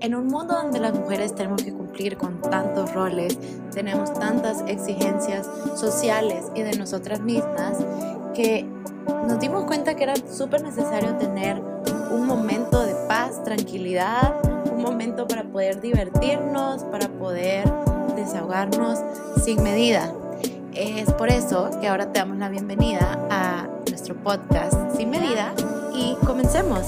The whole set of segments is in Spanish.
En un mundo donde las mujeres tenemos que cumplir con tantos roles, tenemos tantas exigencias sociales y de nosotras mismas, que nos dimos cuenta que era súper necesario tener un momento de paz, tranquilidad, un momento para poder divertirnos, para poder desahogarnos sin medida. Es por eso que ahora te damos la bienvenida a nuestro podcast Sin Medida y comencemos.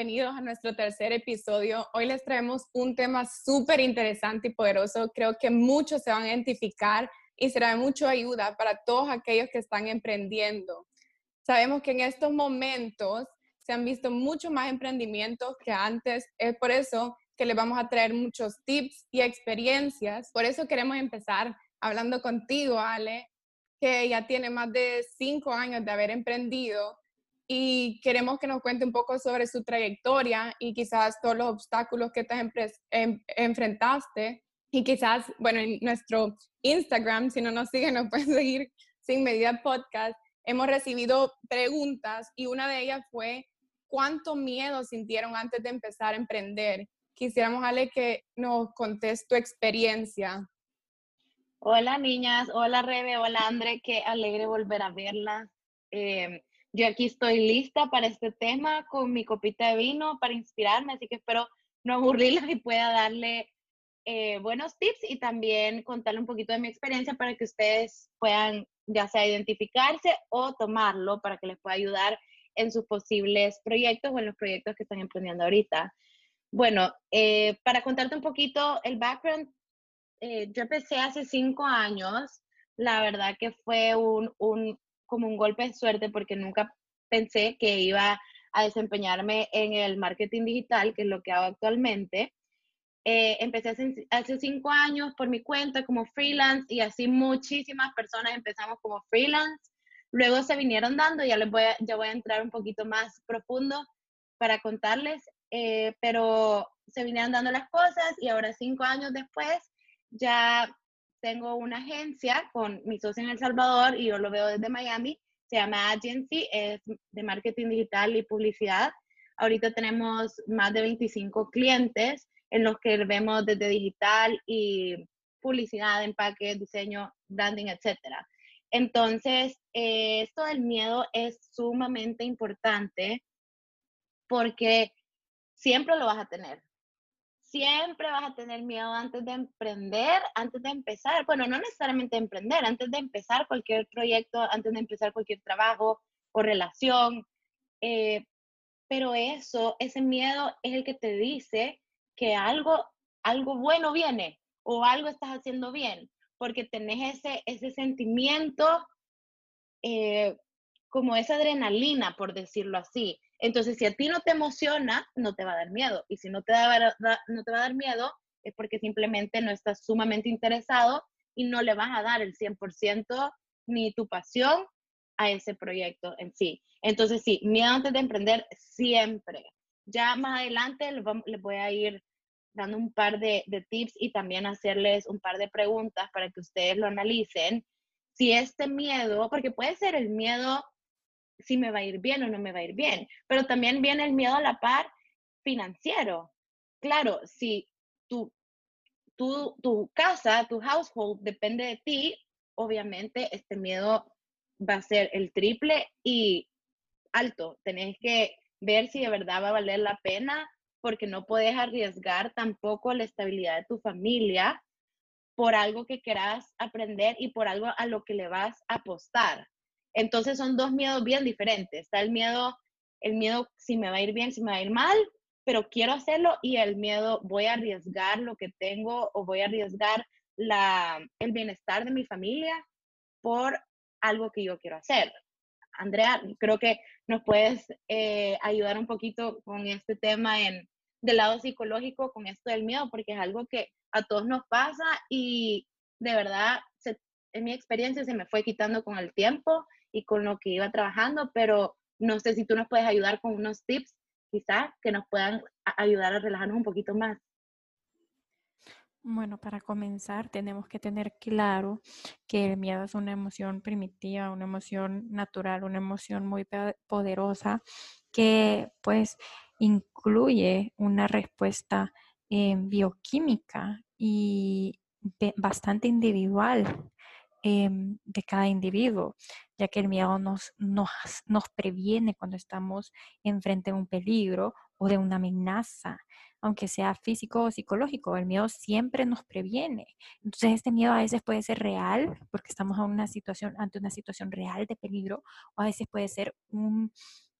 Bienvenidos a nuestro tercer episodio. Hoy les traemos un tema súper interesante y poderoso. Creo que muchos se van a identificar y será de mucha ayuda para todos aquellos que están emprendiendo. Sabemos que en estos momentos se han visto mucho más emprendimientos que antes. Es por eso que les vamos a traer muchos tips y experiencias. Por eso queremos empezar hablando contigo, Ale, que ya tiene más de cinco años de haber emprendido y queremos que nos cuente un poco sobre su trayectoria y quizás todos los obstáculos que te em, enfrentaste. Y quizás, bueno, en nuestro Instagram, si no nos siguen, nos pueden seguir sin medida podcast. Hemos recibido preguntas y una de ellas fue, ¿cuánto miedo sintieron antes de empezar a emprender? Quisiéramos, Ale, que nos contes tu experiencia. Hola niñas, hola Rebe, hola André, qué alegre volver a verla. Eh, yo aquí estoy lista para este tema con mi copita de vino para inspirarme, así que espero no aburrirla y pueda darle eh, buenos tips y también contarle un poquito de mi experiencia para que ustedes puedan ya sea identificarse o tomarlo para que les pueda ayudar en sus posibles proyectos o en los proyectos que están emprendiendo ahorita. Bueno, eh, para contarte un poquito el background, eh, yo empecé hace cinco años. La verdad que fue un, un, como un golpe de suerte porque nunca pensé que iba a desempeñarme en el marketing digital, que es lo que hago actualmente. Eh, empecé hace, cinco años por mi cuenta como freelance y así muchísimas personas empezamos como freelance. Luego se vinieron dando, ya les voy a, ya voy a entrar un poquito más profundo para contarles, eh, pero se vinieron dando las cosas y ahora cinco años después ya tengo una agencia con mi socio en El Salvador y yo lo veo desde Miami. Se llama Agency, es de marketing digital y publicidad. Ahorita tenemos más de 25 clientes en los que vemos desde digital y publicidad, empaque, diseño, branding, etc. Entonces, eh, esto del miedo es sumamente importante porque siempre lo vas a tener siempre vas a tener miedo antes de emprender, antes de empezar, bueno, no necesariamente emprender, antes de empezar cualquier proyecto, antes de empezar cualquier trabajo o relación, eh, pero eso, ese miedo es el que te dice que algo, algo bueno viene o algo estás haciendo bien, porque tenés ese, ese sentimiento eh, como esa adrenalina, por decirlo así, entonces, si a ti no te emociona, no te va a dar miedo. Y si no te, da, no te va a dar miedo, es porque simplemente no estás sumamente interesado y no le vas a dar el 100% ni tu pasión a ese proyecto en sí. Entonces, sí, miedo antes de emprender siempre. Ya más adelante les voy a ir dando un par de tips y también hacerles un par de preguntas para que ustedes lo analicen. Si este miedo, porque puede ser el miedo si me va a ir bien o no me va a ir bien. Pero también viene el miedo a la par financiero. Claro, si tu, tu, tu casa, tu household depende de ti, obviamente este miedo va a ser el triple y alto. Tenés que ver si de verdad va a valer la pena porque no puedes arriesgar tampoco la estabilidad de tu familia por algo que quieras aprender y por algo a lo que le vas a apostar. Entonces son dos miedos bien diferentes. Está el miedo, el miedo si me va a ir bien, si me va a ir mal, pero quiero hacerlo y el miedo voy a arriesgar lo que tengo o voy a arriesgar la, el bienestar de mi familia por algo que yo quiero hacer. Andrea, creo que nos puedes eh, ayudar un poquito con este tema en, del lado psicológico, con esto del miedo, porque es algo que a todos nos pasa y de verdad, en mi experiencia se me fue quitando con el tiempo y con lo que iba trabajando, pero no sé si tú nos puedes ayudar con unos tips quizás que nos puedan ayudar a relajarnos un poquito más. Bueno, para comenzar tenemos que tener claro que el miedo es una emoción primitiva, una emoción natural, una emoción muy poderosa que pues incluye una respuesta eh, bioquímica y bastante individual em, de cada individuo, ya que el miedo nos, nos, nos previene cuando estamos enfrente de un peligro o de una amenaza, aunque sea físico o psicológico, el miedo siempre nos previene. Entonces este miedo a veces puede ser real, porque estamos a una situación, ante una situación real de peligro, o a veces puede ser un,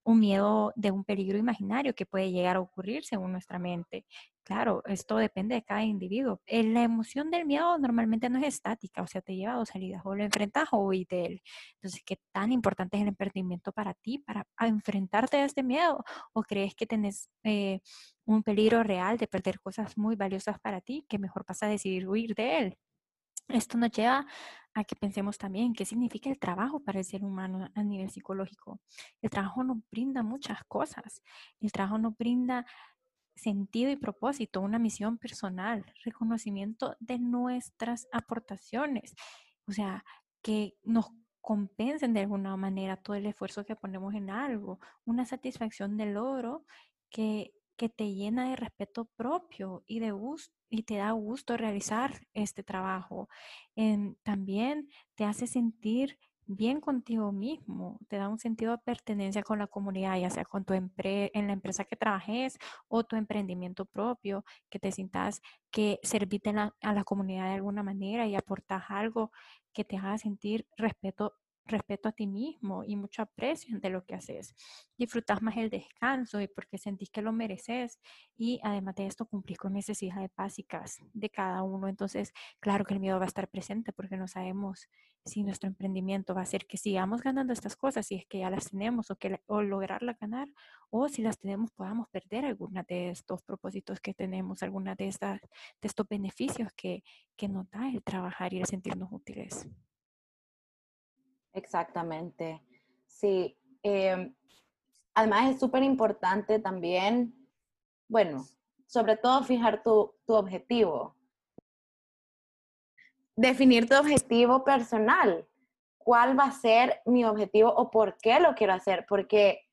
un miedo de un peligro imaginario que puede llegar a ocurrir según nuestra mente. Claro, esto depende de cada individuo. Eh, la emoción del miedo normalmente no es estática, o sea, te lleva a dos salidas, o lo enfrentas o huís de él. Entonces, ¿qué tan importante es el emprendimiento para ti, para enfrentarte a este miedo? ¿O crees que tenés eh, un peligro real de perder cosas muy valiosas para ti, que mejor pasa a decidir huir de él? Esto nos lleva a que pensemos también qué significa el trabajo para el ser humano a nivel psicológico. El trabajo nos brinda muchas cosas. El trabajo nos brinda sentido y propósito, una misión personal, reconocimiento de nuestras aportaciones. O sea, que nos compensen de alguna manera todo el esfuerzo que ponemos en algo, una satisfacción del logro que, que te llena de respeto propio y de gusto y te da gusto realizar este trabajo. También te hace sentir bien contigo mismo, te da un sentido de pertenencia con la comunidad, ya sea con tu en la empresa que trabajes o tu emprendimiento propio, que te sientas que serviste a la comunidad de alguna manera y aportas algo que te haga sentir respeto respeto a ti mismo y mucho aprecio de lo que haces. Disfrutas más el descanso y porque sentís que lo mereces y además de esto cumplís con necesidades básicas de cada uno. Entonces, claro que el miedo va a estar presente porque no sabemos si nuestro emprendimiento va a ser que sigamos ganando estas cosas, si es que ya las tenemos o, que, o lograrlas ganar, o si las tenemos podamos perder alguna de estos propósitos que tenemos, alguna de, estas, de estos beneficios que, que nos da el trabajar y el sentirnos útiles. Exactamente. Sí. Em, además es súper importante también, bueno, sobre todo fijar tu, tu objetivo. Definir tu objetivo personal. ¿Cuál va a ser mi objetivo o por qué lo quiero hacer? Porque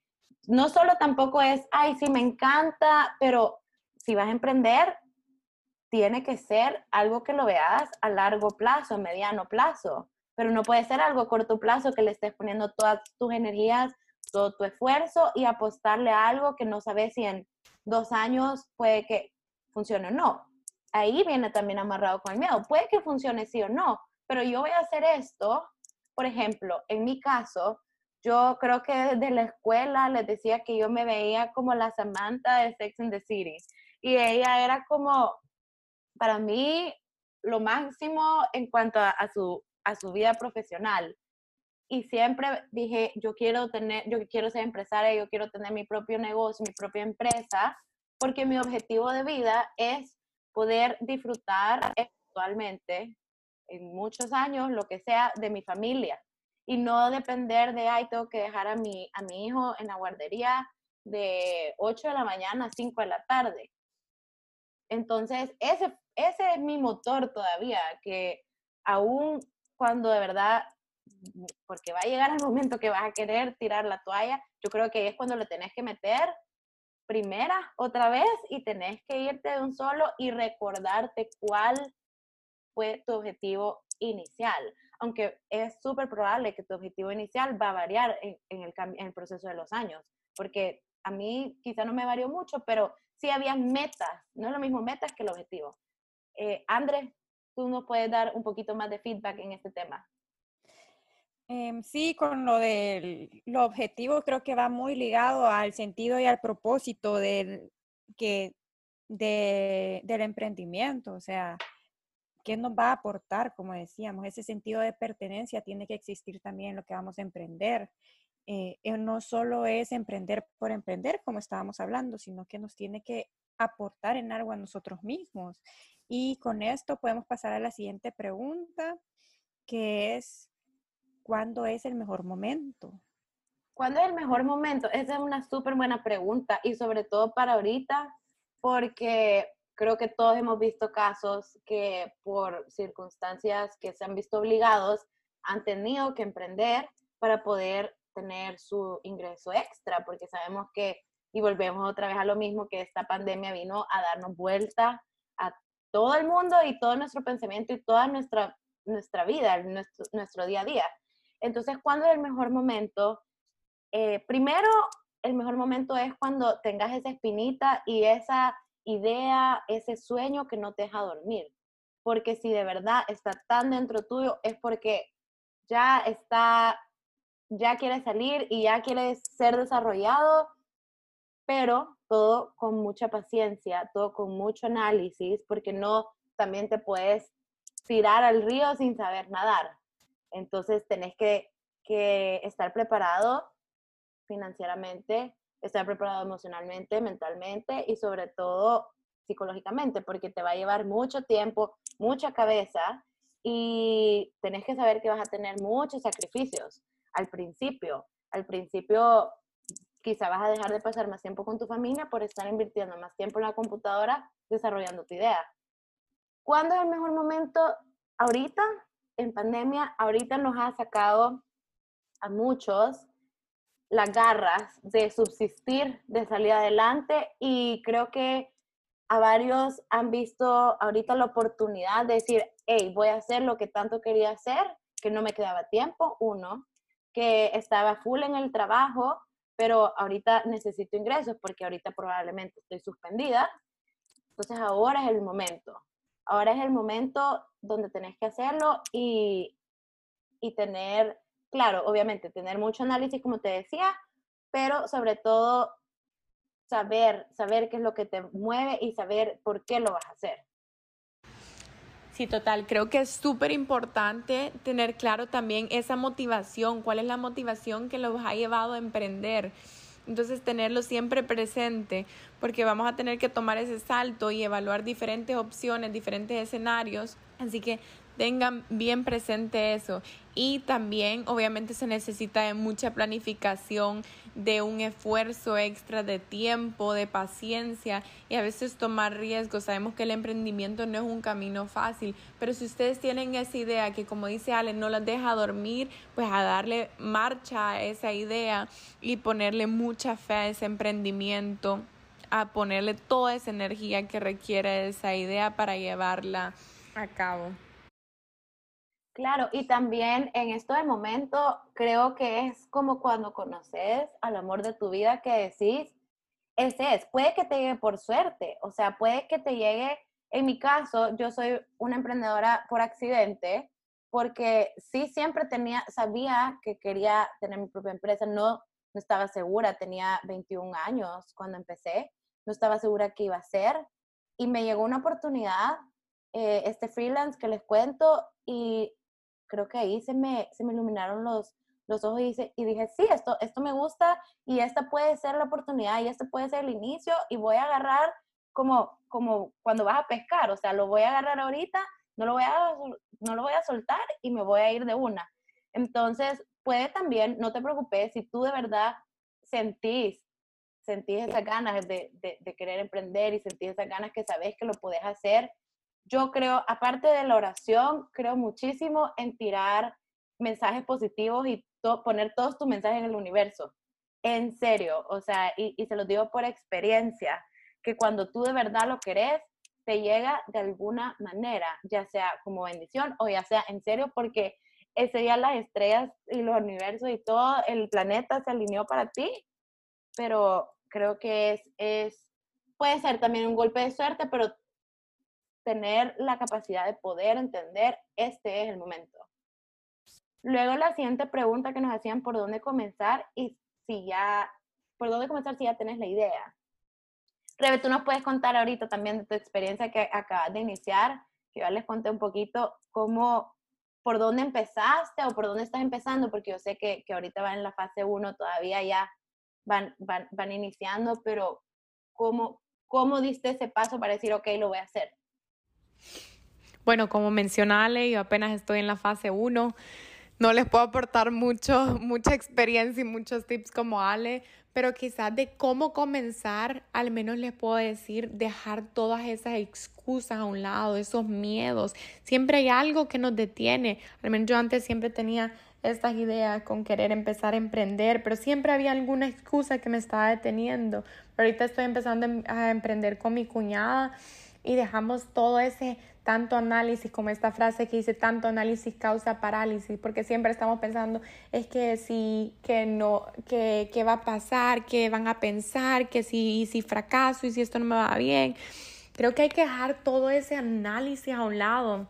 no solo tampoco es, ay, sí, me encanta, pero si vas a emprender, tiene que ser algo que lo veas a largo plazo, a mediano plazo pero no puede ser algo a corto plazo que le estés poniendo todas tus energías, todo tu esfuerzo y apostarle a algo que no sabes si en dos años puede que funcione o no. Ahí viene también amarrado con el miedo. Puede que funcione sí o no, pero yo voy a hacer esto. Por ejemplo, en mi caso, yo creo que desde la escuela les decía que yo me veía como la Samantha de Sex and the City. Y ella era como, para mí, lo máximo en cuanto a, a su a su vida profesional. Y siempre dije, yo quiero tener, yo quiero ser empresaria, yo quiero tener mi propio negocio, mi propia empresa, porque mi objetivo de vida es poder disfrutar actualmente en muchos años, lo que sea, de mi familia y no depender de, ay, tengo que dejar a mi, a mi hijo en la guardería de 8 de la mañana a 5 de la tarde. Entonces, ese, ese es mi motor todavía, que aún cuando de verdad, porque va a llegar el momento que vas a querer tirar la toalla, yo creo que es cuando le tenés que meter primera otra vez y tenés que irte de un solo y recordarte cuál fue tu objetivo inicial. Aunque es súper probable que tu objetivo inicial va a variar en, el, en el proceso de los años, porque a mí quizá no me varió mucho, pero sí había metas, no es lo mismo metas que el objetivo. Eh, Andrés, tú nos puedes dar un poquito más de feedback en este tema. Em, sí, con lo del lo objetivo creo que va muy ligado al sentido y al propósito del, que, del emprendimiento, o sea, ¿qué nos va a aportar? Como decíamos, ese sentido de pertenencia tiene que existir también en lo que vamos a emprender. Eh, eh, no solo es emprender por emprender, como estábamos hablando, sino que nos tiene que aportar en algo a nosotros mismos. Y con esto podemos pasar a la siguiente pregunta, que es, ¿cuándo es el mejor momento? ¿Cuándo es el mejor momento? Esa es una súper buena pregunta y sobre todo para ahorita, porque creo que todos hemos visto casos que por circunstancias que se han visto obligados han tenido que emprender para poder tener su ingreso extra, porque sabemos que y volvemos otra vez a lo mismo que esta pandemia vino a darnos vuelta todo el mundo y todo nuestro pensamiento y toda nuestra, nuestra vida, nuestro, nuestro día a día. Entonces, ¿cuándo es el mejor momento? Eh, primero, el mejor momento es cuando tengas esa espinita y esa idea, ese sueño que no te deja dormir. Porque si de verdad está tan dentro tuyo, es porque ya está, ya quiere salir y ya quiere ser desarrollado, pero todo con mucha paciencia, todo con mucho análisis, porque no también te puedes tirar al río sin saber nadar. Entonces tenés que, que estar preparado financieramente, estar preparado emocionalmente, mentalmente y sobre todo psicológicamente, porque te va a llevar mucho tiempo, mucha cabeza y tenés que saber que vas a tener muchos sacrificios al principio. Al principio quizá vas a dejar de pasar más tiempo con tu familia por estar invirtiendo más tiempo en la computadora desarrollando tu idea. ¿Cuándo es el mejor momento? Ahorita, en pandemia, ahorita nos ha sacado a muchos las garras de subsistir, de salir adelante y creo que a varios han visto ahorita la oportunidad de decir, hey, voy a hacer lo que tanto quería hacer, que no me quedaba tiempo, uno, que estaba full en el trabajo, pero ahorita necesito ingresos porque ahorita probablemente estoy suspendida. Entonces ahora es el momento. Ahora es el momento donde tenés que hacerlo y, y tener claro, obviamente tener mucho análisis, como te decía, pero sobre todo saber, saber qué es lo que te mueve y saber por qué lo vas a hacer. Sí, total. Creo que es súper importante tener claro también esa motivación, cuál es la motivación que los ha llevado a emprender. Entonces, tenerlo siempre presente, porque vamos a tener que tomar ese salto y evaluar diferentes opciones, diferentes escenarios. Así que tengan bien presente eso. Y también obviamente se necesita de mucha planificación, de un esfuerzo extra de tiempo, de paciencia y a veces tomar riesgos. Sabemos que el emprendimiento no es un camino fácil, pero si ustedes tienen esa idea que como dice Ale, no las deja dormir, pues a darle marcha a esa idea y ponerle mucha fe a ese emprendimiento, a ponerle toda esa energía que requiere esa idea para llevarla a cabo. Claro, y también en esto del momento creo que es como cuando conoces al amor de tu vida que decís, ese es, puede que te llegue por suerte, o sea, puede que te llegue, en mi caso, yo soy una emprendedora por accidente, porque sí siempre tenía, sabía que quería tener mi propia empresa, no, no estaba segura, tenía 21 años cuando empecé, no estaba segura qué iba a hacer, y me llegó una oportunidad, eh, este freelance que les cuento, y creo que ahí se me, se me iluminaron los, los ojos y, y dije, sí, esto, esto me gusta y esta puede ser la oportunidad y este puede ser el inicio y voy a agarrar como, como cuando vas a pescar, o sea, lo voy a agarrar ahorita, no lo voy a, no lo voy a soltar y me voy a ir de una. Entonces, puede también, no te preocupes, si tú de verdad sentís, sentís esas ganas de, de, de querer emprender y sentís esas ganas que sabes que lo puedes hacer, yo creo, aparte de la oración, creo muchísimo en tirar mensajes positivos y poner todos tus mensajes en el universo. En serio, o sea, y, y se los digo por experiencia, que cuando tú de verdad lo querés, te llega de alguna manera, ya sea como bendición o ya sea en serio, porque ese día las estrellas y los universos y todo el planeta se alineó para ti, pero creo que es, es, puede ser también un golpe de suerte, pero tener la capacidad de poder entender, este es el momento. Luego la siguiente pregunta que nos hacían, ¿por dónde comenzar? Y si ya, ¿por dónde comenzar si ya tenés la idea? Rebe, tú nos puedes contar ahorita también de tu experiencia que acabas de iniciar, que ya les conté un poquito cómo, por dónde empezaste o por dónde estás empezando, porque yo sé que, que ahorita van en la fase 1, todavía ya van, van, van iniciando, pero ¿cómo, ¿cómo diste ese paso para decir, ok, lo voy a hacer? Bueno, como mencionale, yo apenas estoy en la fase 1. No les puedo aportar mucho, mucha experiencia y muchos tips como Ale, pero quizás de cómo comenzar, al menos les puedo decir, dejar todas esas excusas a un lado, esos miedos. Siempre hay algo que nos detiene. Al menos yo antes siempre tenía estas ideas con querer empezar a emprender, pero siempre había alguna excusa que me estaba deteniendo. ahorita estoy empezando em, a emprender con mi cuñada y dejamos todo ese tanto análisis, como esta frase que dice tanto análisis causa parálisis, porque siempre estamos pensando, es que si, que no, que, va a pasar, que van a pensar, que si, si fracaso y si esto no me va bien. Creo que hay que dejar todo ese análisis a un lado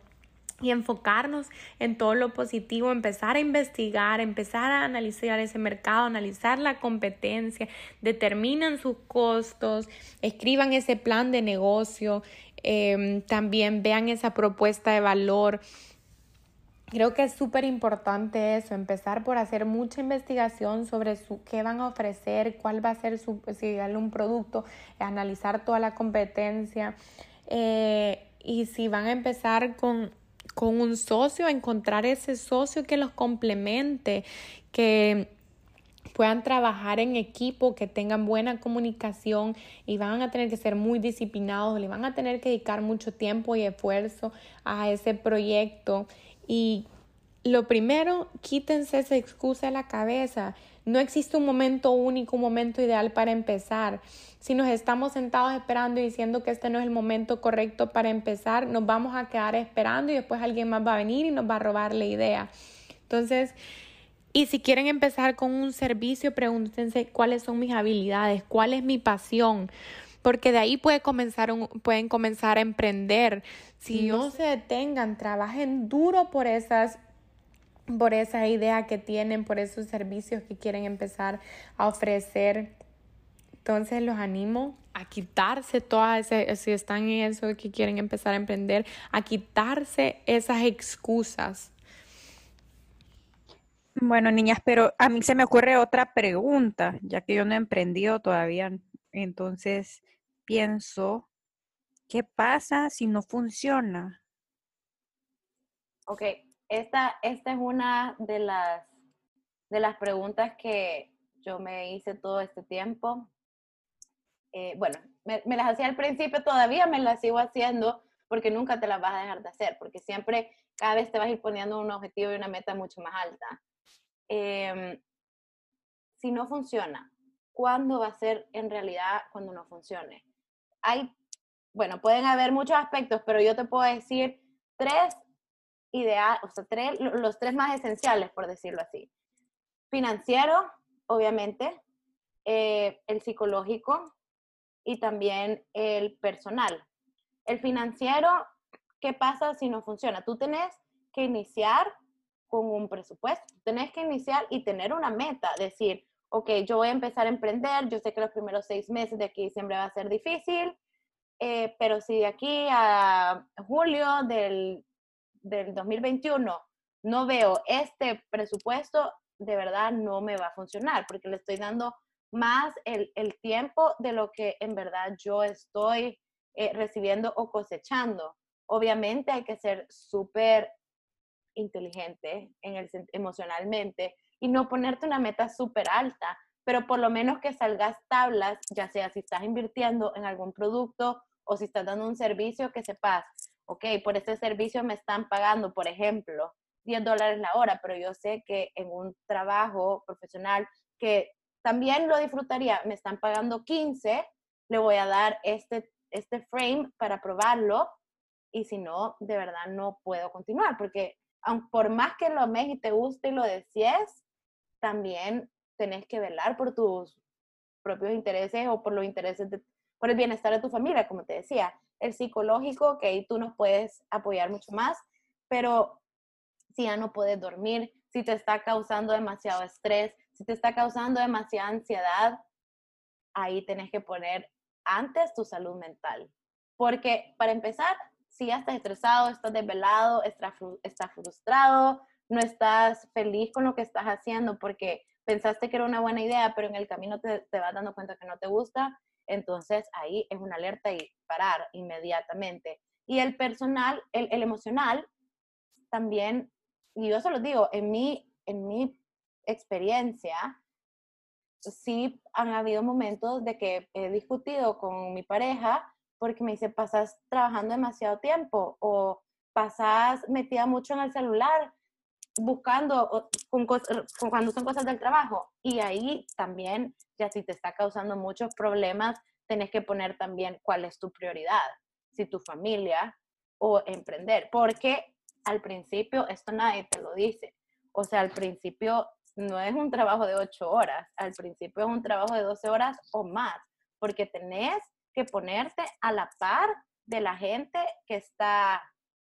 y enfocarnos en todo lo positivo, empezar a investigar, empezar a analizar ese mercado, analizar la competencia, determinan sus costos, escriban ese plan de negocio, Em, también vean esa propuesta de valor. Creo que es súper importante eso, empezar por hacer mucha investigación sobre su, qué van a ofrecer, cuál va a ser su, si un producto, analizar toda la competencia eh, y si van a empezar con, con un socio, encontrar ese socio que los complemente, que puedan trabajar en equipo, que tengan buena comunicación y van a tener que ser muy disciplinados, le van a tener que dedicar mucho tiempo y esfuerzo a ese proyecto. Y lo primero, quítense esa excusa de la cabeza. No existe un momento único, un momento ideal para empezar. Si nos estamos sentados esperando y diciendo que este no es el momento correcto para empezar, nos vamos a quedar esperando y después alguien más va a venir y nos va a robar la idea. Entonces, y si quieren empezar con un servicio, pregúntense cuáles son mis habilidades, cuál es mi pasión, porque de ahí puede comenzar pueden comenzar a emprender. Si no se detengan, trabajen duro por esas por esa idea que tienen, por esos servicios que quieren empezar a ofrecer. Entonces los animo a quitarse todas esas, si están en eso que quieren empezar a emprender, a quitarse esas excusas bueno, niñas, pero a mí se me ocurre otra pregunta, ya que yo no he emprendido todavía. Entonces, pienso, ¿qué pasa si no funciona? Ok, esta, esta es una de las, de las preguntas que yo me hice todo este tiempo. Eh, bueno, me, me, las hacía al principio, todavía me las sigo haciendo porque nunca te las vas a dejar de hacer, porque siempre, cada vez te vas a ir poniendo un objetivo y una meta mucho más alta. Em, si no funciona, ¿cuándo va a ser en realidad cuando no funcione? Hay, bueno, pueden haber muchos aspectos, pero yo te puedo decir tres ideas, o sea, tres, los tres más esenciales, por decirlo así. Financiero, obviamente, eh, el psicológico y también el personal. El financiero, ¿qué pasa si no funciona? Tú tenés que iniciar con un presupuesto. Tenés que iniciar y tener una meta, decir, ok, yo voy a empezar a emprender, yo sé que los primeros seis meses de aquí diciembre va a ser difícil, eh, pero si de aquí a julio del, del 2021 no veo este presupuesto, de verdad no me va a funcionar porque le estoy dando más el, el tiempo de lo que en verdad yo estoy eh, recibiendo o cosechando. Obviamente hay que ser súper inteligente en el, emocionalmente y no ponerte una meta súper alta, pero por lo menos que salgas tablas, ya sea si estás invirtiendo en algún producto o si estás dando un servicio, que sepas, ok, por este servicio me están pagando, por ejemplo, 10 dólares la hora, pero yo sé que en un trabajo profesional que también lo disfrutaría, me están pagando 15, le voy a dar este, este frame para probarlo y si no, de verdad no puedo continuar porque por más que lo ames y te guste y lo desees, también tenés que velar por tus propios intereses o por los intereses, por el bienestar de tu familia, como te decía. El psicológico, que ahí tú nos puedes apoyar mucho más, pero si ya no puedes dormir, si te está causando demasiado estrés, si te está causando demasiada ansiedad, ahí tenés que poner antes tu salud mental. Porque para empezar, si ya estás estresado, estás desvelado, estás frustrado, no estás feliz con lo que estás haciendo porque pensaste que era una buena idea, pero en el camino te, te vas dando cuenta que no te gusta, entonces ahí es una alerta y parar inmediatamente. Y el personal, el, el emocional, también, y yo se lo digo, en mi, en mi experiencia, sí han habido momentos de que he discutido con mi pareja porque me dice, pasas trabajando demasiado tiempo o pasas metida mucho en el celular buscando con, cuando son cosas del trabajo. Y ahí también, ya si te está causando muchos problemas, tenés que poner también cuál es tu prioridad, si tu familia o emprender, porque al principio esto nadie te lo dice. O sea, al principio no es un trabajo de ocho horas, al principio es un trabajo de 12 horas o más, porque tenés que ponerte a la par de la gente que está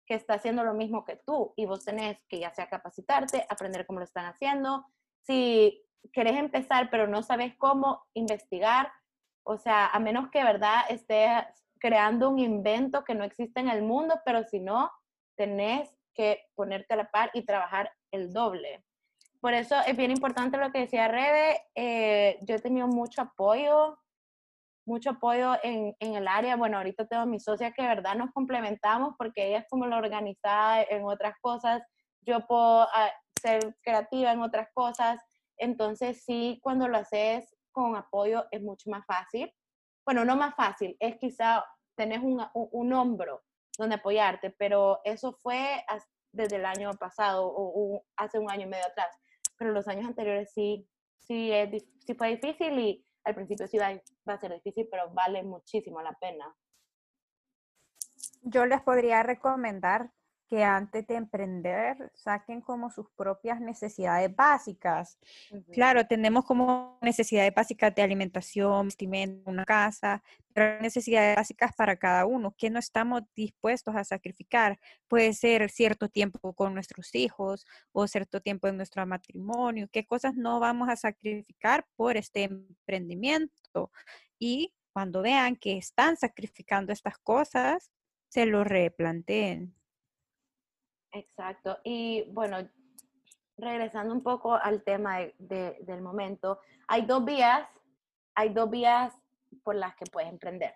que está haciendo lo mismo que tú y vos tenés que ya sea capacitarte, aprender cómo lo están haciendo. Si querés empezar pero no sabes cómo investigar, o sea, a menos que verdad estés creando un invento que no existe en el mundo, pero si no, tenés que ponerte a la par y trabajar el doble. Por eso es bien importante lo que decía Rebe. Eh, yo he tenido mucho apoyo mucho apoyo en, en, el área. Bueno, ahorita tengo a mi socia que de verdad nos complementamos porque ella es como la organizada en otras cosas, yo puedo ah, ser creativa en otras cosas. Entonces, sí, cuando lo haces con apoyo es mucho más fácil. Bueno, no más fácil, es quizá tenés un, un, hombro donde apoyarte, pero eso fue desde el año pasado o, hace un año y medio atrás. Pero los años anteriores sí, sí, es, sí fue difícil y al principio sí va, a ser difícil, pero vale muchísimo la pena. Yo les podría recomendar que antes de emprender saquen como sus propias necesidades básicas. Claro, tenemos como necesidades básicas de alimentación, vestimenta, una casa, pero hay necesidades básicas para cada uno que no estamos dispuestos a sacrificar. Puede ser cierto tiempo con nuestros hijos o cierto tiempo en nuestro matrimonio, qué cosas no vamos a sacrificar por este emprendimiento. Y cuando vean que están sacrificando estas cosas, se lo replanteen. Exacto. Y bueno, regresando un poco al tema del momento, hay dos vías, hay dos vías por las que puedes emprender.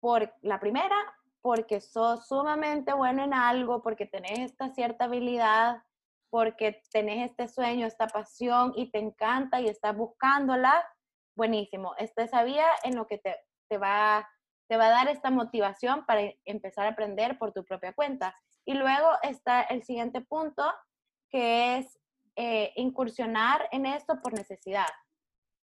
Por la primera, porque sos sumamente bueno en algo, porque tenés esta cierta habilidad, porque tenés este sueño, esta pasión y te encanta y estás buscándola, buenísimo. Esta es esa vía en lo que te, te, va, te va a dar esta motivación para empezar a aprender por tu propia cuenta. Y luego está el siguiente punto, que es eh, incursionar en esto por necesidad,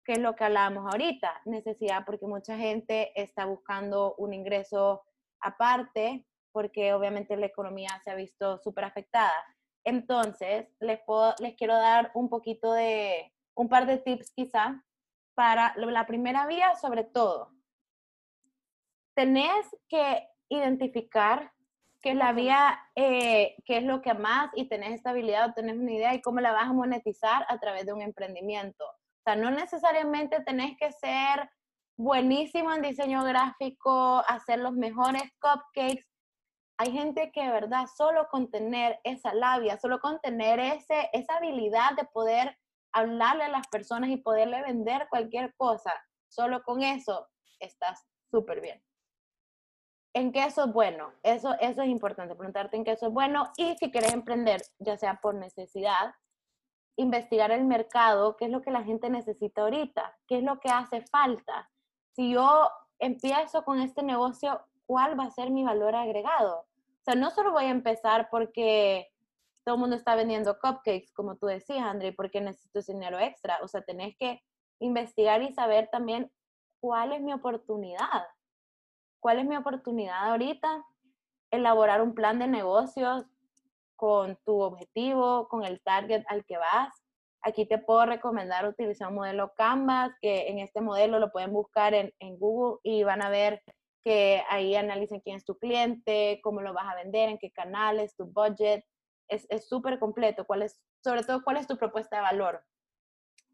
que es lo que hablábamos ahorita, necesidad porque mucha gente está buscando un ingreso aparte, porque obviamente la economía se ha visto súper afectada. Entonces, les, les quiero dar un poquito de, un par de tips quizá para la primera vía, sobre todo. Tenés que identificar que es la vía, eh, qué es lo que más y tenés estabilidad o tenés una idea y cómo la vas a monetizar a través de un emprendimiento. O sea, no necesariamente tenés que ser buenísimo en diseño gráfico, hacer los mejores cupcakes. Hay gente que de verdad solo con tener esa labia, solo con tener ese, esa habilidad de poder hablarle a las personas y poderle vender cualquier cosa, solo con eso estás súper bien en qué eso es bueno. Eso, eso es importante, preguntarte en qué eso es bueno. Y si quieres emprender, ya sea por necesidad, investigar el mercado, qué es lo que la gente necesita ahorita, qué es lo que hace falta. Si yo empiezo con este negocio, ¿cuál va a ser mi valor agregado? O sea, no solo voy a empezar porque todo el mundo está vendiendo cupcakes, como tú decías, André, porque necesito dinero extra. O sea, tenés que investigar y saber también cuál es mi oportunidad ¿Cuál es mi oportunidad ahorita? Elaborar un plan de negocios con tu objetivo, con el target al que vas. Aquí te puedo recomendar utilizar un modelo Canvas, que en este modelo lo pueden buscar en, Google y van a ver que ahí analicen quién es tu cliente, cómo lo vas a vender, en qué canales, tu budget. Es súper completo. ¿Cuál es, sobre todo, cuál es tu propuesta de valor.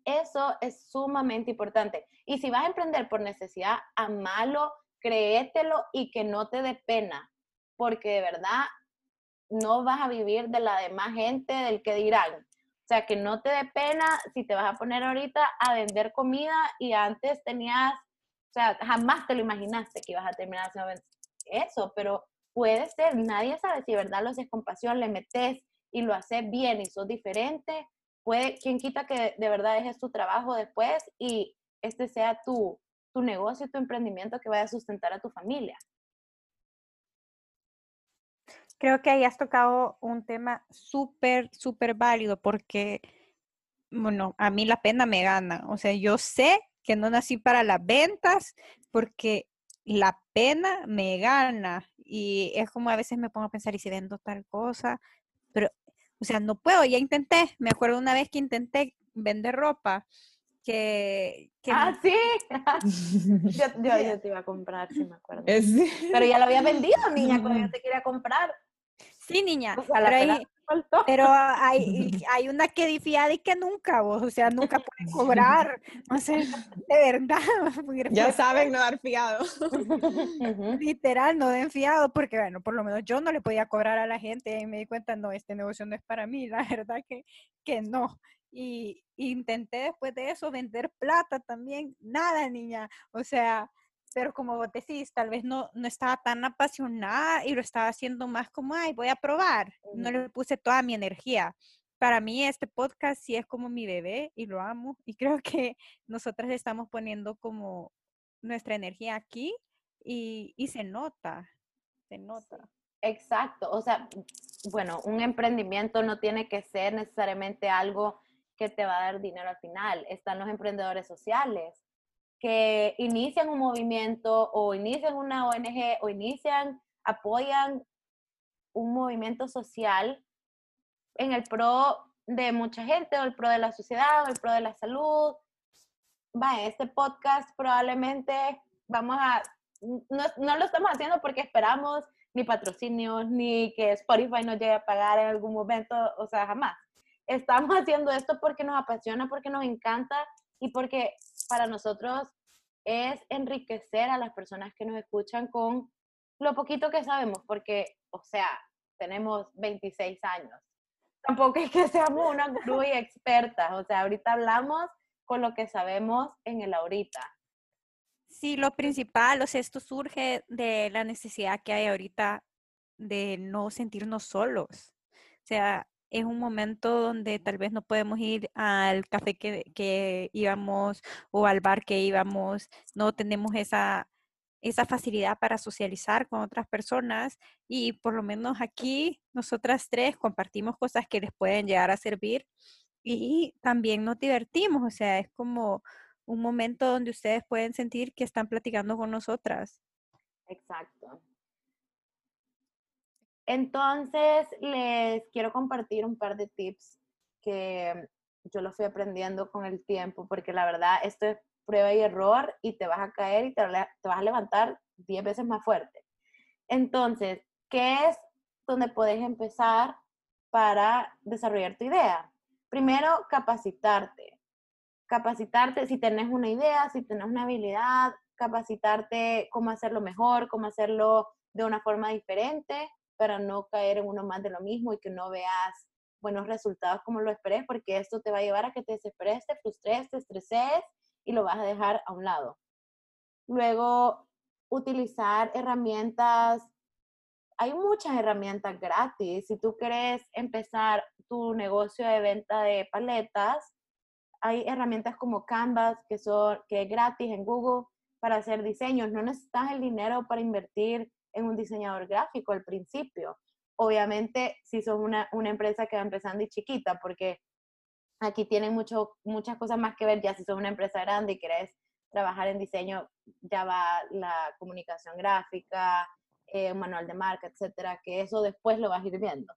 Eso es sumamente importante. Y si vas a emprender por necesidad, a malo créetelo y que no te dé pena, porque de verdad no vas a vivir de la demás gente, del que dirán. O sea, que no te dé pena si te vas a poner ahorita a vender comida y antes tenías, o sea, jamás te lo imaginaste que ibas a terminar haciendo eso, pero puede ser, nadie sabe si verdad lo haces con pasión, le metes y lo haces bien y sos diferente, puede, quien quita que de verdad dejes tu trabajo después y este sea tu, tu negocio, tu emprendimiento que vaya a sustentar a tu familia. creo que ahí has tocado un tema súper, súper válido porque, bueno, a mí la pena me gana. O sea, yo sé que no nací para las ventas porque la pena me gana. Y es como a veces me pongo a pensar, ¿y si vendo tal cosa? Pero, o sea, no puedo, ya intenté. Me acuerdo una vez que intenté vender ropa. Que, que Ah, sí. yo, yo, yo te iba a comprar, sí me acuerdo. Pero ya lo había vendido, niña, cuando yo te quería comprar. Sí, niña, O sea, la pero, hay, pero hay, hay una que difiada y que nunca, vos, o sea, nunca puede cobrar. O sea, de verdad, Ya saben no dar fiado. Literal, no den fiado, porque bueno, por lo menos yo no le podía cobrar a la gente y me di cuenta, no, este negocio no es para mí, la verdad que, que no. Y intenté después de eso vender plata también, nada, niña, o sea, pero como vos decís, tal vez no, no estaba tan apasionada y lo estaba haciendo más como, ay, voy a probar, no le puse toda mi energía. Para mí este podcast sí es como mi bebé y lo amo y creo que nosotras estamos poniendo como nuestra energía aquí y, y se nota, se nota. Exacto, o sea, bueno, un emprendimiento no tiene que ser necesariamente algo que te va a dar dinero al final. Están los emprendedores sociales que inician un movimiento o inician una ONG o inician, apoyan un movimiento social en el pro de mucha gente o el pro de la sociedad o el pro de la salud. Va, este podcast probablemente vamos a, no, no lo estamos haciendo porque esperamos ni patrocinios, ni que Spotify nos llegue a pagar en algún momento, o sea, jamás. Estamos haciendo esto porque nos apasiona, porque nos encanta y porque para nosotros es enriquecer a las personas que nos escuchan con lo poquito que sabemos, porque, o sea, tenemos 26 años. Tampoco es que seamos una gurú y expertas, o sea, ahorita hablamos con lo que sabemos en el ahorita. Sí, lo principal, o sea, esto surge de la necesidad que hay ahorita de no sentirnos solos. O sea, es un momento donde tal vez no podemos ir al café que, que íbamos o al bar que íbamos, no tenemos esa, esa facilidad para socializar con otras personas y por lo menos aquí nosotras tres compartimos cosas que les pueden llegar a servir y también nos divertimos, o sea, es como un momento donde ustedes pueden sentir que están platicando con nosotras. Exacto. Entonces, les quiero compartir un par de tips que yo lo fui aprendiendo con el tiempo, porque la verdad, esto es prueba y error y te vas a caer y te vas a levantar 10 veces más fuerte. Entonces, ¿qué es donde puedes empezar para desarrollar tu idea? Primero, capacitarte. Capacitarte si tenés una idea, si tenés una habilidad, capacitarte cómo hacerlo mejor, cómo hacerlo de una forma diferente para no caer en uno más de lo mismo y que no veas buenos resultados como lo esperes, porque esto te va a llevar a que te desesperes, te frustres, te estreses y lo vas a dejar a un lado. Luego, utilizar herramientas. Hay muchas herramientas gratis. Si tú quieres empezar tu negocio de venta de paletas, hay herramientas como Canvas que son que es gratis en Google para hacer diseños. No necesitas el dinero para invertir en un diseñador gráfico al principio. Obviamente, si sos una, una empresa que va empezando y chiquita, porque aquí tienen mucho, muchas cosas más que ver. Ya si sos una empresa grande y querés trabajar en diseño, ya va la comunicación gráfica, eh, manual de marca, etcétera, que eso después lo vas a ir viendo.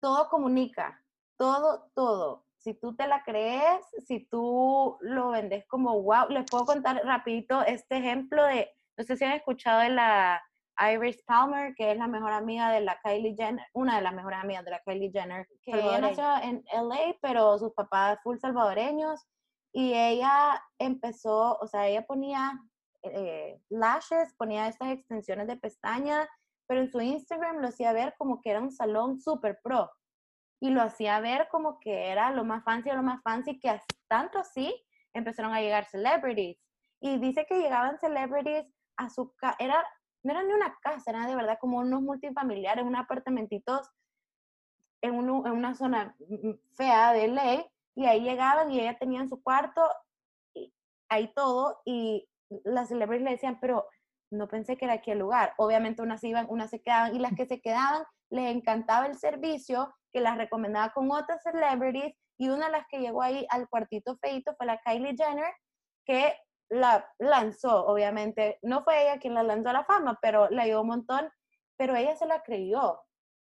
Todo comunica, todo, todo. Si tú te la crees, si tú lo vendes como wow, les puedo contar rapidito este ejemplo de, no sé si han escuchado de la Iris Palmer, que es la mejor amiga de la Kylie Jenner, una de las mejores amigas de la Kylie Jenner, que ella nació en LA, pero sus papás full salvadoreños, y ella empezó, o sea, ella ponía eh, lashes, ponía estas extensiones de pestaña, pero en su Instagram lo hacía ver como que era un salón super pro, y lo hacía ver como que era lo más fancy, lo más fancy, que tanto así empezaron a llegar celebrities, y dice que llegaban celebrities a su era no era ni una casa, era de verdad como unos multifamiliares, unos apartamentitos en, un en una zona mm, fea de LA, y ahí llegaban y ella tenía en su cuarto, y ahí todo, y las celebrities le decían, pero no pensé que era aquí el lugar. Obviamente unas iban, unas se quedaban y las que se quedaban les encantaba el servicio, que las recomendaba con otras celebrities y una de las que llegó ahí al cuartito feito fue la Kylie Jenner, que la lanzó, obviamente. No fue ella quien la lanzó a la fama, pero le ayudó un montón, pero ella se la creyó.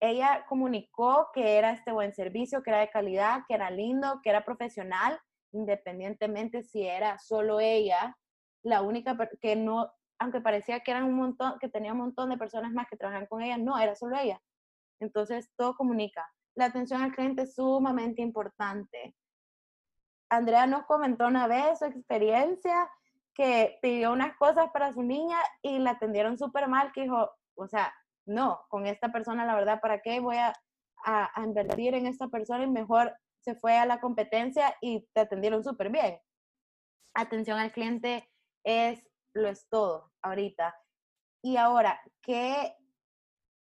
Ella comunicó que era este buen servicio, que era de calidad, que era lindo, que era profesional, independientemente si era solo ella, la única que no, aunque parecía que eran un montón, que tenía un montón de personas más que trabajaban con ella, no, era solo ella. Entonces, todo comunica. La atención al cliente es sumamente importante. Andrea nos comentó una vez su experiencia que pidió unas cosas para su niña y la atendieron súper mal, que dijo, o sea, no, con esta persona, la verdad, ¿para qué voy a, a, a invertir en esta persona? Y mejor se fue a la competencia y te atendieron súper bien. Atención al cliente es, lo es todo ahorita. Y ahora, ¿qué,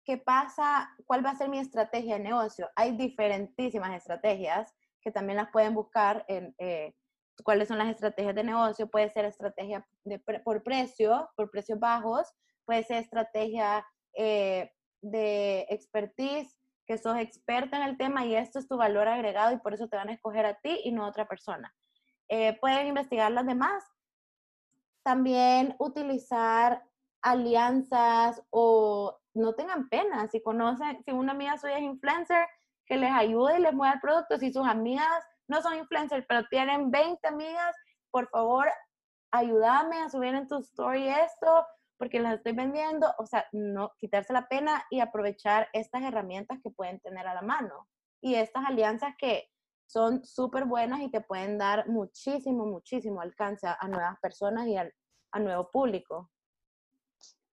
¿qué pasa? ¿Cuál va a ser mi estrategia de negocio? Hay diferentísimas estrategias que también las pueden buscar en eh, cuáles son las estrategias de negocio. Puede ser estrategia de, por precio, por precios bajos, puede ser estrategia eh, de expertise, que sos experta en el tema y esto es tu valor agregado y por eso te van a escoger a ti y no a otra persona. Eh, pueden investigar las demás. También utilizar alianzas o no tengan pena. Si conocen, si una amiga suya es influencer, que les ayude y les mueva el producto. Si sus amigas no son influencers, pero tienen 20 amigas, por favor, ayúdame a subir en tu story esto porque las estoy vendiendo, o sea, no quitarse la pena y aprovechar estas herramientas que pueden tener a la mano. Y estas alianzas que son súper buenas y que pueden dar muchísimo, muchísimo alcance a, nuevas personas y al, a nuevo público.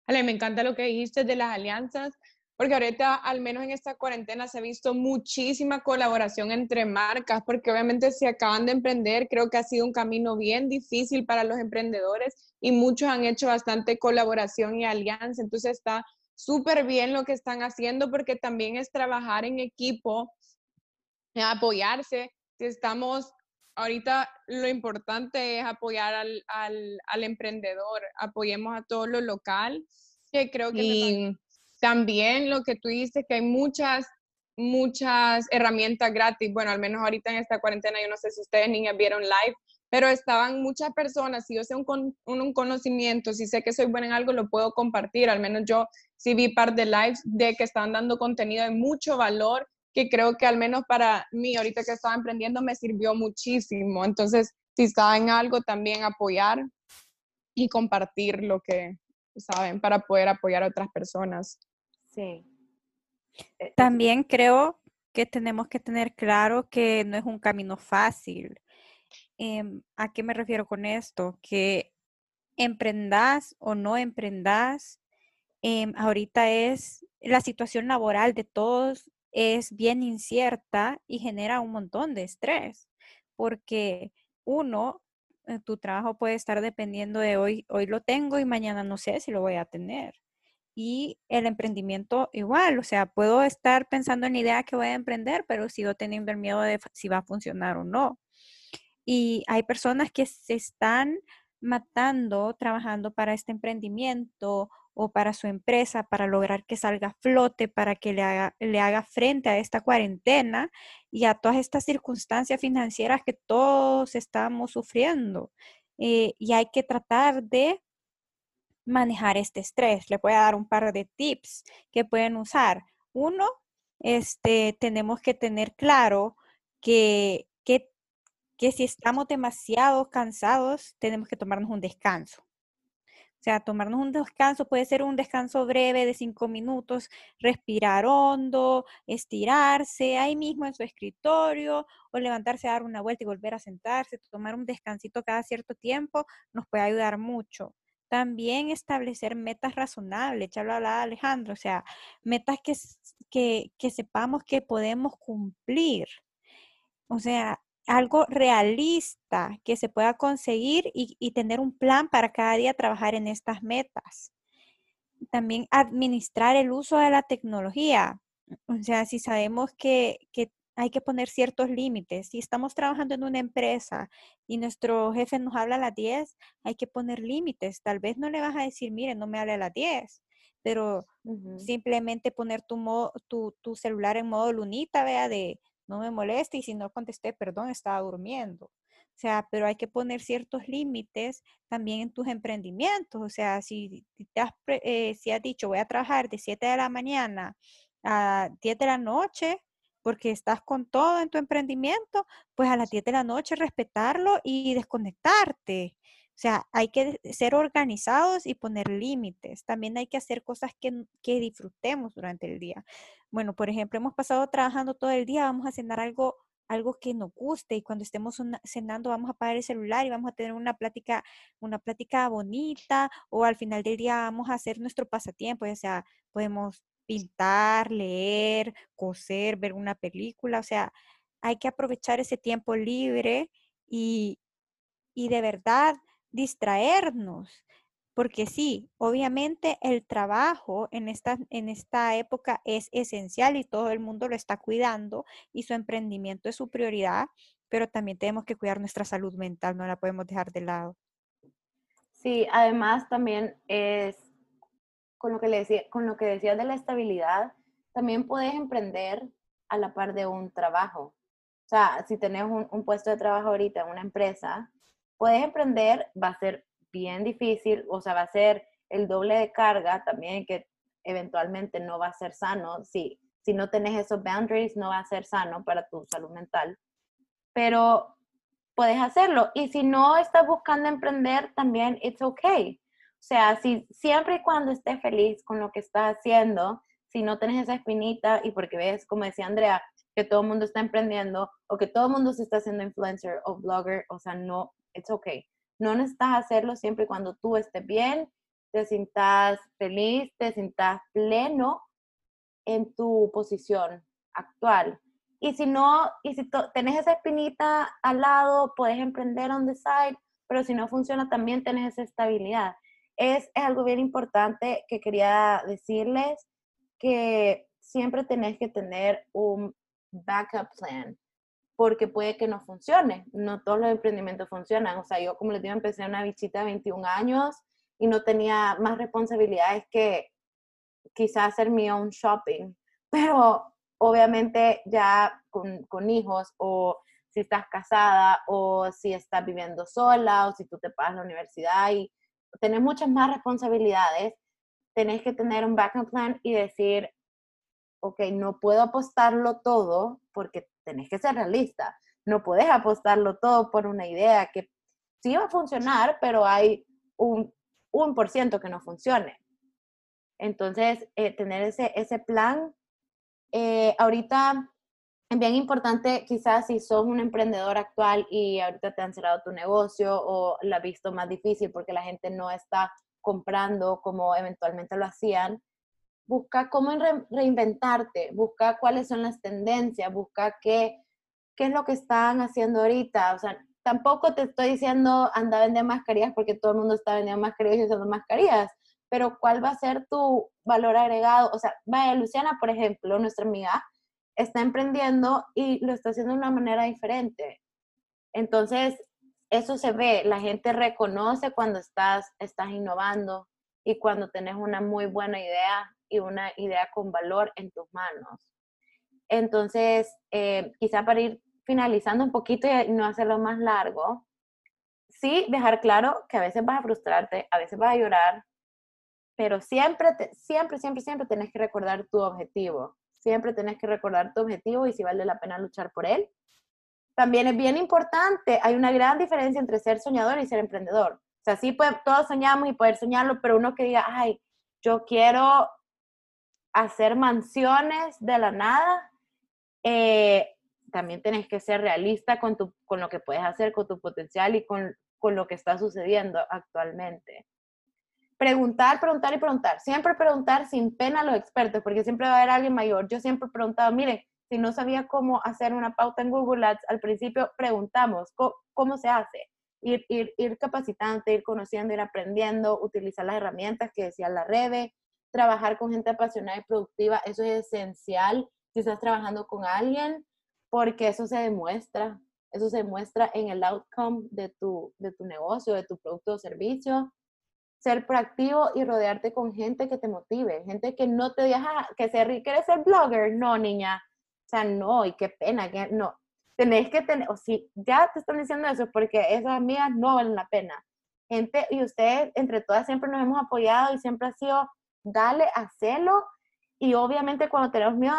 Ale, me encanta lo que dijiste de las alianzas, porque ahorita, al menos en esta cuarentena, se ha visto muchísima colaboración entre marcas, porque obviamente si acaban de emprender, creo que ha sido un camino bien difícil para los emprendedores y muchos han hecho bastante colaboración y alianza, entonces está súper bien lo que están haciendo porque también es trabajar en equipo, apoyarse. Si estamos, ahorita lo importante es apoyar al, al, al emprendedor, apoyemos a todo lo local, que creo que... También lo que tú dices, que hay muchas, muchas herramientas gratis. Bueno, al menos ahorita en esta cuarentena, yo no sé si ustedes niñas vieron live, pero estaban muchas personas, si yo sé un, un, conocimiento, si sé que soy buena en algo, lo puedo compartir. Al menos yo sí vi par de lives de que están dando contenido de mucho valor, que creo que al menos para mí, ahorita que estaba emprendiendo, me sirvió muchísimo. Entonces, si saben algo, también apoyar y compartir lo que saben para poder apoyar a otras personas. Sí. E, También creo que tenemos que tener claro que no es un camino fácil. Em, ¿A qué me refiero con esto? Que emprendas o no emprendas, em, ahorita es la situación laboral de todos es bien incierta y genera un montón de estrés, porque uno, eh, tu trabajo puede estar dependiendo de hoy, hoy lo tengo y mañana no sé si lo voy a tener y el emprendimiento igual, o sea, puedo estar pensando en la idea que voy a emprender, pero sigo teniendo el miedo de si va a funcionar o no. Y hay personas que se están matando trabajando para este emprendimiento o para su empresa para lograr que salga a flote, para que le haga, le haga frente a esta cuarentena y a todas estas circunstancias financieras que todos estamos sufriendo. Eh, y hay que tratar de manejar este estrés. Le voy a dar un par de tips que pueden usar. Uno, este, tenemos que tener claro que, que, que si estamos demasiado cansados, tenemos que tomarnos un descanso. O sea, tomarnos un descanso puede ser un descanso breve de cinco minutos, respirar hondo, estirarse ahí mismo en su escritorio o levantarse a dar una vuelta y volver a sentarse, tomar un descansito cada cierto tiempo nos puede ayudar mucho. También establecer metas razonables, ya lo hablaba Alejandro, o sea, metas que, que, que sepamos que podemos cumplir. O sea, algo realista que se pueda conseguir y, y, tener un plan para cada día trabajar en estas metas. También administrar el uso de la tecnología. O sea, si sabemos que, que hay que poner ciertos límites. Si estamos trabajando en una empresa y nuestro jefe nos habla a las 10, hay que poner límites. Tal vez no le vas a decir, mire, no me hable a las 10, pero simplemente poner tu, tu, tu, celular en modo lunita, vea, de no me moleste y si no contesté, perdón, estaba durmiendo. O sea, pero hay que poner ciertos límites también en tus emprendimientos. O sea, si, te has, eh, si has dicho voy a trabajar de 7 de la mañana a 10 de la noche, porque estás con todo en tu emprendimiento, pues a las 10 de la noche respetarlo y desconectarte. O sea, hay que ser organizados y poner límites. También hay que hacer cosas que, que, disfrutemos durante el día. Bueno, por ejemplo, hemos pasado trabajando todo el día, vamos a cenar algo algo que nos guste y cuando estemos cenando vamos a apagar el celular y vamos a tener una plática, una plática bonita o al final del día vamos a hacer nuestro pasatiempo, ya sea podemos pintar, leer, coser, ver una película, o sea, hay que aprovechar ese tiempo libre y, y de verdad distraernos. Porque sí, obviamente el trabajo en esta, en esta época es esencial y todo el mundo lo está cuidando y su emprendimiento es su prioridad, pero también tenemos que cuidar nuestra salud mental, no la podemos dejar de lado. Sí, además también es con lo que le decía, con lo que decías de la estabilidad, también puedes emprender a la par de un trabajo. O sea, si tenés un, puesto de trabajo ahorita en una empresa, puedes emprender, va a ser bien difícil, o sea, va a ser el doble de carga también que eventualmente no va a ser sano. Si, si no tenés esos boundaries, no va a ser sano para tu salud mental. Pero puedes hacerlo. Y si no estás buscando emprender, también it's okay. Sea, si siempre y cuando estés feliz con lo que estás haciendo, si no tenés esa espinita y porque ves, como decía Andrea, que todo el mundo está emprendiendo o que todo el mundo se está haciendo influencer o blogger, o sea, no, it's okay. No necesitas hacerlo siempre y cuando tú estés bien, te sientas feliz, te sientas pleno en tu posición actual. Y si no, y si tenés esa espinita al lado, puedes emprender on the side, pero si no funciona, también tenés esa estabilidad. Es, algo bien importante que quería decirles, que siempre tenés que tener un backup plan porque puede que no funcione. No todos los emprendimientos funcionan. O sea, yo como les digo, empecé una bichita de 21 años y no tenía más responsabilidades que quizás hacer mi own shopping. Pero obviamente ya con, con hijos o si estás casada o si estás viviendo sola o si tú te pagas la universidad y tenés muchas más responsabilidades, tenés que tener un backup plan y decir, ok, no puedo apostarlo todo porque tenés que ser realista. No puedes apostarlo todo por una idea que sí va a funcionar, pero hay un, un por ciento que no funcione. Entonces, eh, tener ese, ese plan, eh, ahorita es bien importante, quizás si sos un emprendedor actual y ahorita te han cerrado tu negocio o la has visto más difícil porque la gente no está comprando como eventualmente lo hacían, busca cómo reinventarte, busca cuáles son las tendencias, busca qué, qué es lo que están haciendo ahorita. O sea, tampoco te estoy diciendo anda a vender mascarillas porque todo el mundo está vendiendo mascarillas y usando mascarillas, pero cuál va a ser tu valor agregado. O sea, vaya, Luciana, por ejemplo, nuestra amiga, está emprendiendo y lo está haciendo de una manera diferente. Entonces, eso se ve, la gente reconoce cuando estás, estás innovando y cuando tenés una muy buena idea y una idea con valor en tus manos. Entonces, eh, quizá para ir finalizando un poquito y no hacerlo más largo, sí dejar claro que a veces vas a frustrarte, a veces vas a llorar, pero siempre, siempre, siempre, siempre tenés que recordar tu objetivo. Siempre tenés que recordar tu objetivo y si vale la pena luchar por él. También es bien importante, hay una gran diferencia entre ser soñador y ser emprendedor. O sea, sí, todos soñamos y poder soñarlo, pero uno que diga, ay, yo quiero hacer mansiones de la nada, eh, también tienes que ser realista con, tu, con lo que puedes hacer, con tu potencial y con, con lo que está sucediendo actualmente. Preguntar, preguntar y preguntar. Siempre preguntar sin pena a los expertos, porque siempre va a haber alguien mayor. Yo siempre he preguntado, miren, si no sabía cómo hacer una pauta en Google Ads, al principio preguntamos, ¿cómo, cómo se hace? Ir, ir, ir capacitando, ir conociendo, ir aprendiendo, utilizar las herramientas que decía la Rebe, trabajar con gente apasionada y productiva, eso es esencial si estás trabajando con alguien, porque eso se demuestra, eso se demuestra en el outcome de tu, de tu negocio, de tu producto o servicio. Ser proactivo y rodearte con gente que te motive, gente que no te deja, que se ¿quieres ser blogger? No, niña. O sea, no, y qué pena, que no. Tenés que tener, o si ya te están diciendo eso, porque esas amigas no valen la pena. Gente, y ustedes, entre todas, siempre nos hemos apoyado y siempre ha sido, dale, hacelo. Y obviamente cuando tenemos miedo,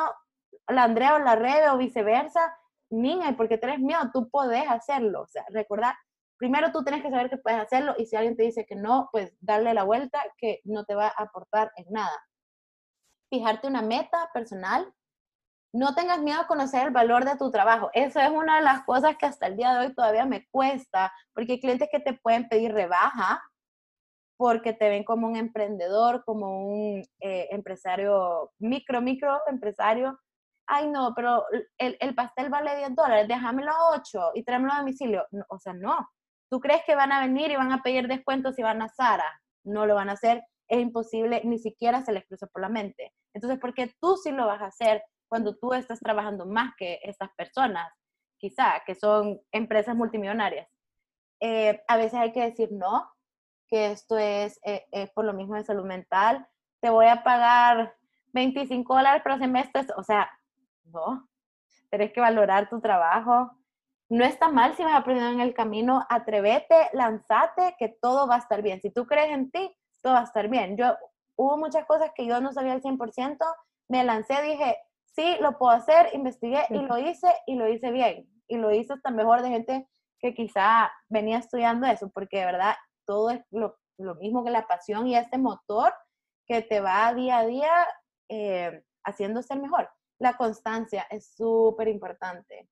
la Andrea o la Rebe o viceversa, niña, ¿y por qué tienes miedo? Tú podés hacerlo. O sea, recordar, primero tú tienes que saber que puedes hacerlo y si alguien te dice que no, pues darle la vuelta que no te va a aportar en nada. Fijarte una meta personal. No tengas miedo a conocer el valor de tu trabajo. Eso es una de las cosas que hasta el día de hoy todavía me cuesta, porque hay clientes que te pueden pedir rebaja porque te ven como un emprendedor, como un eh, empresario, micro, micro empresario, ay no, pero el, el pastel vale 10 dólares, déjamelo a 8 y tráemelo a domicilio. o sea, no. ¿Tú crees que van a venir y van a pedir descuentos si van a Sara? No lo van a hacer, es imposible, ni siquiera se les cruza por la mente. Entonces, ¿por qué tú sí lo vas a hacer cuando tú estás trabajando más que estas personas? Quizá, que son empresas multimillonarias. Eh, a veces hay que decir no, que esto es, eh, es por lo mismo de salud mental. Te voy a pagar 25 dólares por semestre, o sea, no, tienes que valorar tu trabajo. No está mal si vas aprendiendo en el camino, atrévete, lanzate, que todo va a estar bien. Si tú crees en ti, todo va a estar bien. Yo, hubo muchas cosas que yo no sabía al 100%, me lancé, dije, sí, lo puedo hacer, investigué y lo hice y lo hice bien. Y lo hice hasta mejor de gente que quizá venía estudiando eso, porque de verdad todo es lo, mismo que la pasión y este motor que te va día a día eh, haciendo ser mejor. La constancia es súper importante.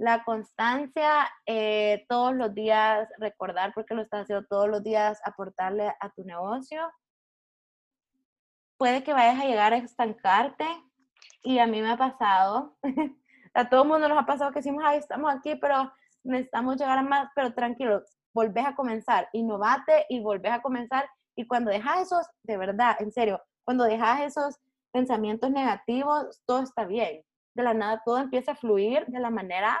La constancia, eh, todos los días recordar porque lo estás haciendo todos los días, aportarle a tu negocio. Puede que vayas a llegar a estancarte y a mí me ha pasado, a todo el mundo nos ha pasado que decimos, ay, estamos aquí, pero necesitamos llegar a más, pero tranquilo, volvés a comenzar, innovate y volvés a comenzar. Y cuando dejas esos, de verdad, en serio, cuando dejas esos pensamientos negativos, todo está bien. De la nada todo empieza a fluir de la manera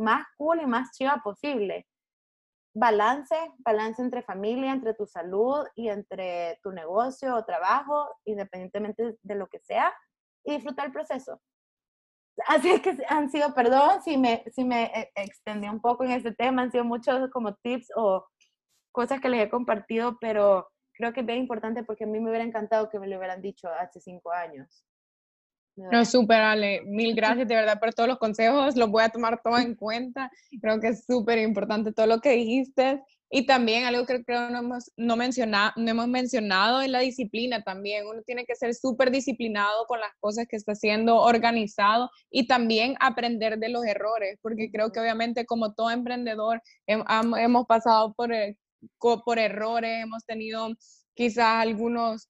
más cool y más chiva posible. Balance, balance entre familia, entre tu salud y entre tu negocio o trabajo, independientemente de lo que sea, y disfrutar el proceso. Así es que han sido, perdón si me, si me eh, extendí un poco en este tema, han sido muchos como tips o cosas que les he compartido, pero creo que es bien importante porque a mí me hubiera encantado que me lo hubieran dicho hace cinco años. No, súper, Ale. Mil gracias de verdad por todos los consejos. Los voy a tomar todo en cuenta. Creo que es súper importante todo lo que dijiste. Y también algo que creo no hemos, no, menciona, no hemos mencionado es la disciplina también. Uno tiene que ser súper disciplinado con las cosas que está haciendo, organizado y también aprender de los errores, porque creo que obviamente como todo emprendedor hemos pasado por, el, por errores, hemos tenido quizás algunos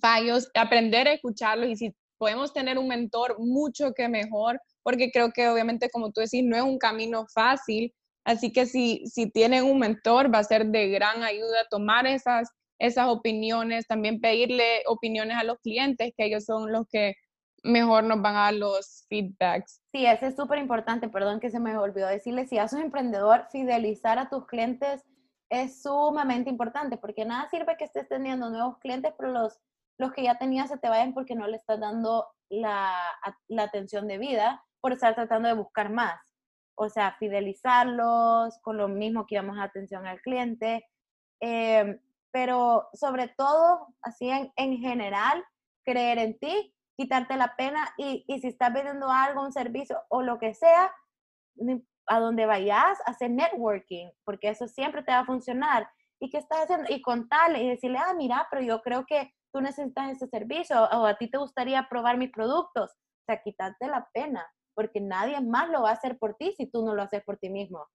fallos, aprender a escucharlos y si podemos tener un mentor, mucho que mejor, porque creo que obviamente, como tú decís, no es un camino fácil, así que si, si tienen un mentor, va a ser de gran ayuda tomar esas, esas opiniones, también pedirle opiniones a los clientes, que ellos son los que mejor nos van a dar los feedbacks. Sí, eso es súper importante, perdón que se me olvidó decirle, si haces emprendedor, fidelizar a tus clientes es sumamente importante porque nada sirve que estés teniendo nuevos clientes, pero los, los que ya tenías se te vayan porque no le estás dando la, la atención de vida por estar tratando de buscar más. O sea, fidelizarlos con lo mismo que íbamos a atención al cliente. Eh, pero sobre todo, así en, en, general, creer en ti, quitarte la pena y, y si estás vendiendo algo, un servicio o lo que sea, a donde vayas, hacer networking, porque eso siempre te va a funcionar. ¿Y qué estás haciendo? Y contarle y decirle, ah, mira, pero yo creo que tú necesitas ese servicio o a ti te gustaría probar mis productos. O sea, quitarte la pena, porque nadie más lo va a hacer por ti si tú no lo haces por ti mismo.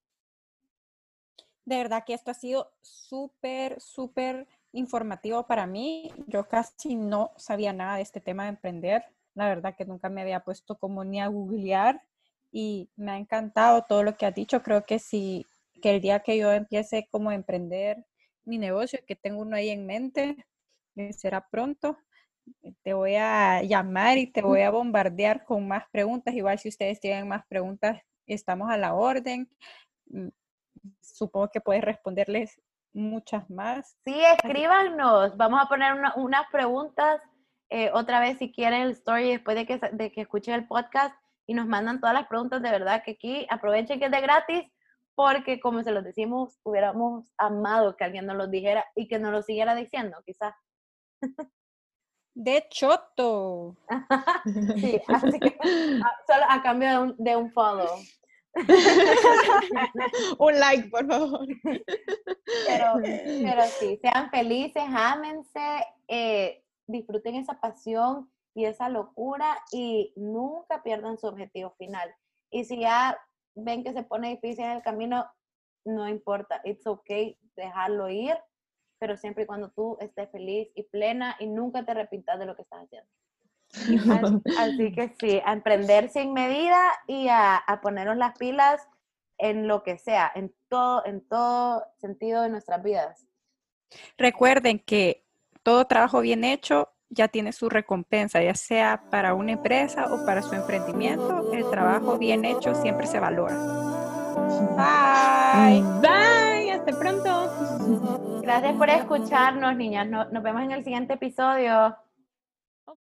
De verdad que esto ha sido súper, súper informativo para mí. Yo casi no sabía nada de este tema de emprender. La verdad que nunca me había puesto como ni a googlear y me ha encantado todo lo que has dicho. Creo que si que el día que yo empiece como a emprender mi negocio, que tengo uno ahí en mente, será pronto, te voy a llamar y te voy a bombardear con más preguntas. Igual si ustedes tienen más preguntas, estamos a la orden. Mm, supongo que puedes responderles muchas más. Sí, escríbanos. Vamos a poner unas preguntas eh, otra vez si quieren el story después de que, de que escuchen el podcast y nos mandan todas las preguntas. De verdad que aquí aprovechen que es de gratis porque como se los decimos, hubiéramos amado que alguien nos lo dijera y que nos lo siguiera diciendo, quizás. De choto. sí, así que ah, solo a cambio de un, de un follow. un like, por favor. Pero, pero sí, sean felices, ámense, eh, disfruten esa pasión y esa locura y nunca pierdan su objetivo final. Y si ya ven que se pone difícil en el camino, no importa, it's okay dejarlo ir, pero siempre y cuando tú estés feliz y plena y nunca te arrepientas de lo que estás haciendo. Así que sí, a emprender sin medida y a, a ponernos las pilas en lo que sea, en todo, en todo sentido de nuestras vidas. Recuerden que todo trabajo bien hecho ya tiene su recompensa, ya sea para una empresa o para su emprendimiento, el trabajo bien hecho siempre se valora. Bye. Bye. Hasta pronto. Gracias por escucharnos, niñas. nos vemos en el siguiente episodio.